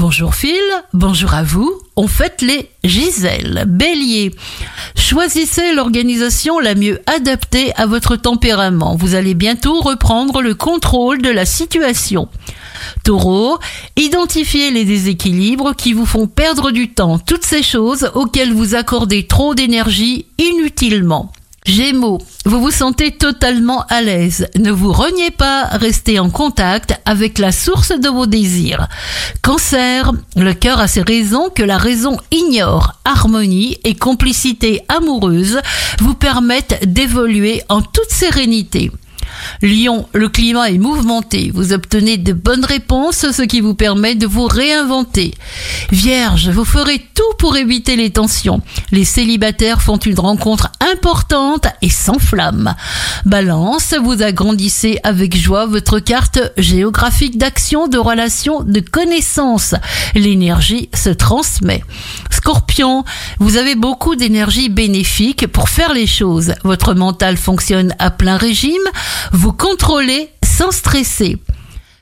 Bonjour Phil, bonjour à vous. On fête les Gisèle, Bélier. Choisissez l'organisation la mieux adaptée à votre tempérament. Vous allez bientôt reprendre le contrôle de la situation. Taureau, identifiez les déséquilibres qui vous font perdre du temps, toutes ces choses auxquelles vous accordez trop d'énergie inutilement. Gémeaux, vous vous sentez totalement à l'aise. Ne vous reniez pas, restez en contact avec la source de vos désirs. Cancer, le cœur a ses raisons que la raison ignore. Harmonie et complicité amoureuse vous permettent d'évoluer en toute sérénité. Lyon, le climat est mouvementé. Vous obtenez de bonnes réponses, ce qui vous permet de vous réinventer. Vierge, vous ferez tout pour éviter les tensions. Les célibataires font une rencontre importante et sans flamme. Balance, vous agrandissez avec joie votre carte géographique d'action, de relation, de connaissance. L'énergie se transmet. Scorpion, vous avez beaucoup d'énergie bénéfique pour faire les choses. Votre mental fonctionne à plein régime. Vous contrôlez sans stresser.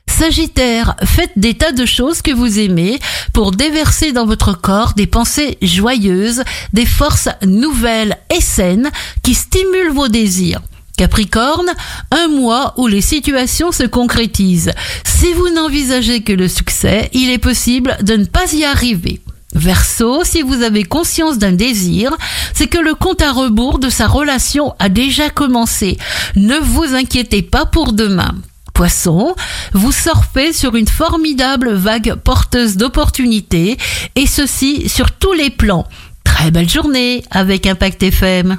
Sagittaire, faites des tas de choses que vous aimez pour déverser dans votre corps des pensées joyeuses, des forces nouvelles et saines qui stimulent vos désirs. Capricorne, un mois où les situations se concrétisent. Si vous n'envisagez que le succès, il est possible de ne pas y arriver. Verseau, si vous avez conscience d'un désir, c'est que le compte à rebours de sa relation a déjà commencé. Ne vous inquiétez pas pour demain. Poisson, vous surfez sur une formidable vague porteuse d'opportunités, et ceci sur tous les plans. Très belle journée avec Impact FM.